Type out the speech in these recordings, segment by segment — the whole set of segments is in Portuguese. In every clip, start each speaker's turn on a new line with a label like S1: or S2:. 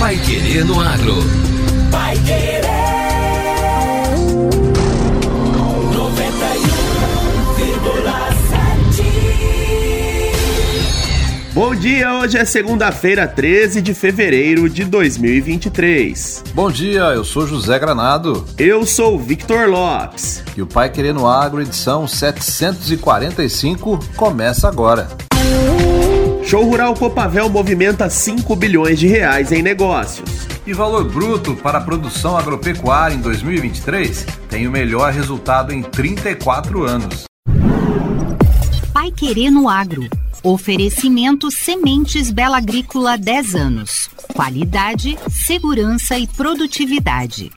S1: Pai Querer no Agro. Pai Querer. 91,7.
S2: Bom dia, hoje é segunda-feira, 13 de fevereiro de 2023.
S3: Bom dia, eu sou José Granado.
S2: Eu sou Victor Lopes.
S3: E o Pai Querendo Agro, edição 745, começa agora.
S2: Show Rural Copavel movimenta 5 bilhões de reais em negócios.
S3: E valor bruto para a produção agropecuária em 2023 tem o melhor resultado em 34 anos.
S4: Pai Querer no Agro. Oferecimento Sementes Bela Agrícola 10 anos. Qualidade, segurança e produtividade.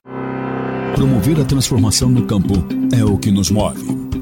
S5: Promover a transformação no campo é o que nos move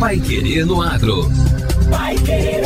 S1: Pai Querer no Agro. Pai Querer.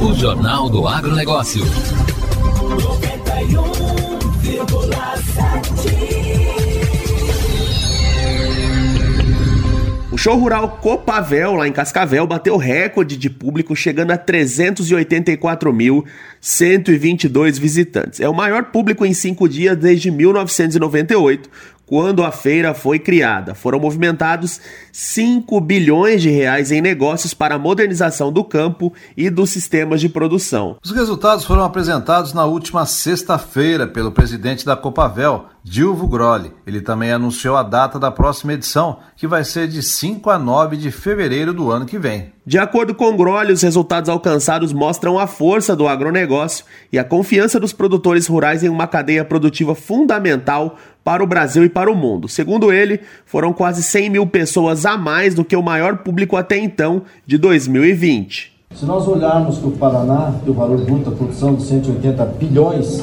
S1: O Jornal do Agronegócio. 91,7.
S2: O show rural Copavel, lá em Cascavel, bateu recorde de público, chegando a 384.122 visitantes. É o maior público em cinco dias desde 1998, quando a feira foi criada. Foram movimentados 5 bilhões de reais em negócios para a modernização do campo e dos sistemas de produção.
S3: Os resultados foram apresentados na última sexta-feira pelo presidente da Copavel, Dilvo Grolli. Ele também anunciou a data da próxima edição, que vai ser de 5 a 9 de fevereiro do ano que vem.
S2: De acordo com Grolli, os resultados alcançados mostram a força do agronegócio e a confiança dos produtores rurais em uma cadeia produtiva fundamental para o Brasil e para o mundo. Segundo ele, foram quase 100 mil pessoas a mais do que o maior público até então, de 2020.
S6: Se nós olharmos que o Paraná tem o valor bruto da produção de 180 bilhões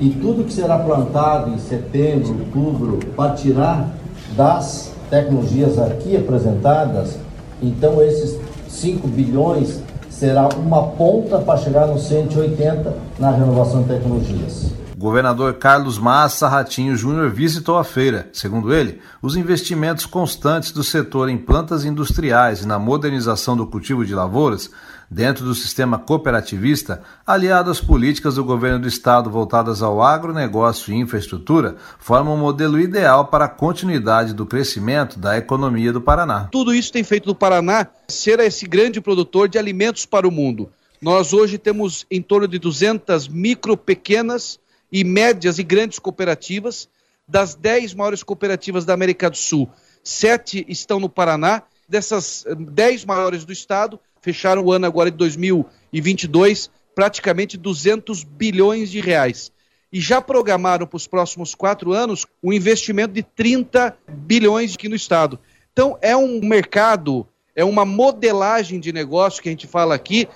S6: e tudo que será plantado em setembro, outubro, partirá das tecnologias aqui apresentadas, então esses 5 bilhões será uma ponta para chegar nos 180 na renovação de tecnologias.
S3: O governador Carlos Massa Ratinho Júnior visitou a feira. Segundo ele, os investimentos constantes do setor em plantas industriais e na modernização do cultivo de lavouras dentro do sistema cooperativista, aliado às políticas do governo do estado voltadas ao agronegócio e infraestrutura, formam um modelo ideal para a continuidade do crescimento da economia do Paraná.
S7: Tudo isso tem feito do Paraná ser esse grande produtor de alimentos para o mundo. Nós hoje temos em torno de 200 micro, pequenas e médias e grandes cooperativas. Das 10 maiores cooperativas da América do Sul, sete estão no Paraná. Dessas 10 maiores do estado, fecharam o ano agora de 2022 praticamente 200 bilhões de reais. E já programaram para os próximos quatro anos um investimento de 30 bilhões aqui no Estado. Então, é um mercado, é uma modelagem de negócio que a gente fala aqui,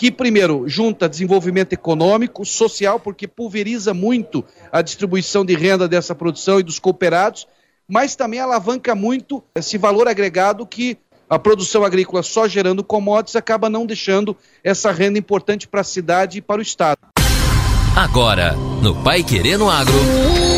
S7: que, primeiro, junta desenvolvimento econômico, social, porque pulveriza muito a distribuição de renda dessa produção e dos cooperados, mas também alavanca muito esse valor agregado que a produção agrícola só gerando commodities acaba não deixando essa renda importante para a cidade e para o Estado.
S1: Agora, no Pai Querendo Agro.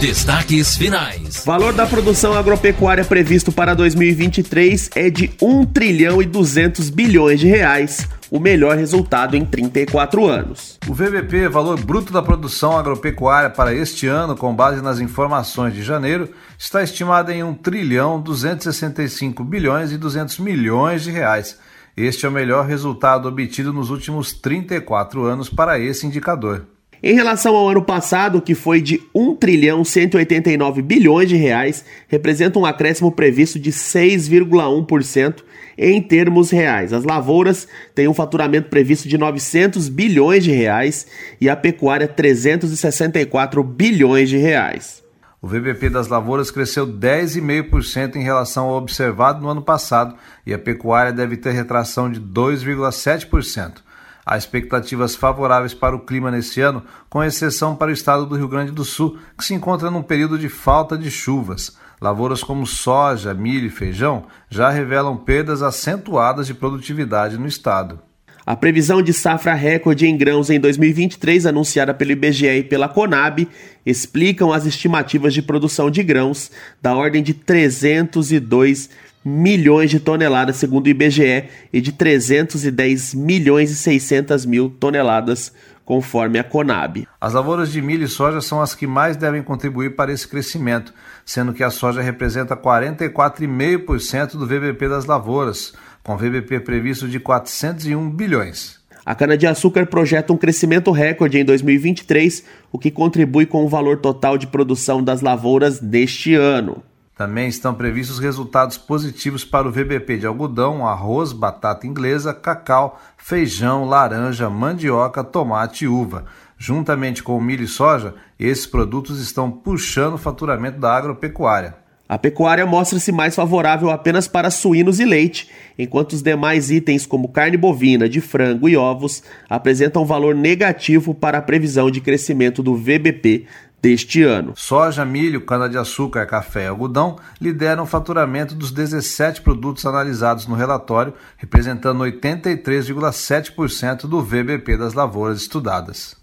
S1: Destaques finais.
S2: Valor da produção agropecuária previsto para 2023 é de 1 trilhão e 200 bilhões de reais, o melhor resultado em 34 anos.
S3: O VBP, valor bruto da produção agropecuária para este ano, com base nas informações de janeiro, está estimado em 1 trilhão 265 bilhões e 200 milhões de reais. Este é o melhor resultado obtido nos últimos 34 anos para esse indicador.
S2: Em relação ao ano passado, que foi de 1 trilhão 189 bilhões de reais, representa um acréscimo previsto de 6,1% em termos reais. As lavouras têm um faturamento previsto de 900 bilhões de reais e a pecuária 364 bilhões de reais.
S3: O VBP das lavouras cresceu 10,5% em relação ao observado no ano passado e a pecuária deve ter retração de 2,7%. Há expectativas favoráveis para o clima neste ano, com exceção para o estado do Rio Grande do Sul, que se encontra num período de falta de chuvas. Lavouras como soja, milho e feijão já revelam perdas acentuadas de produtividade no estado.
S2: A previsão de safra recorde em grãos em 2023, anunciada pelo IBGE e pela Conab, explicam as estimativas de produção de grãos da ordem de 302 milhões de toneladas, segundo o IBGE, e de 310 milhões e 600 mil toneladas, conforme a Conab.
S3: As lavouras de milho e soja são as que mais devem contribuir para esse crescimento, sendo que a soja representa 44,5% do VBP das lavouras com VBP previsto de 401 bilhões.
S2: A cana-de-açúcar projeta um crescimento recorde em 2023, o que contribui com o valor total de produção das lavouras deste ano.
S3: Também estão previstos resultados positivos para o VBP de algodão, arroz, batata inglesa, cacau, feijão, laranja, mandioca, tomate e uva. Juntamente com o milho e soja, esses produtos estão puxando o faturamento da agropecuária.
S2: A pecuária mostra-se mais favorável apenas para suínos e leite, enquanto os demais itens, como carne bovina, de frango e ovos, apresentam valor negativo para a previsão de crescimento do VBP deste ano.
S3: Soja, milho, cana-de-açúcar, café e algodão lideram o faturamento dos 17 produtos analisados no relatório, representando 83,7% do VBP das lavouras estudadas.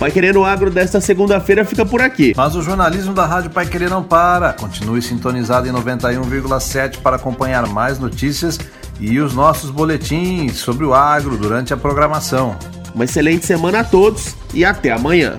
S2: Pai Querer no Agro desta segunda-feira fica por aqui.
S3: Mas o jornalismo da Rádio Pai Querer não para. Continue sintonizado em 91,7 para acompanhar mais notícias e os nossos boletins sobre o agro durante a programação.
S2: Uma excelente semana a todos e até amanhã.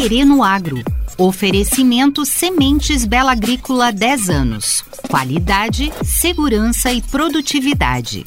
S4: Querer no Agro. Oferecimento Sementes Bela Agrícola 10 anos. Qualidade, segurança e produtividade.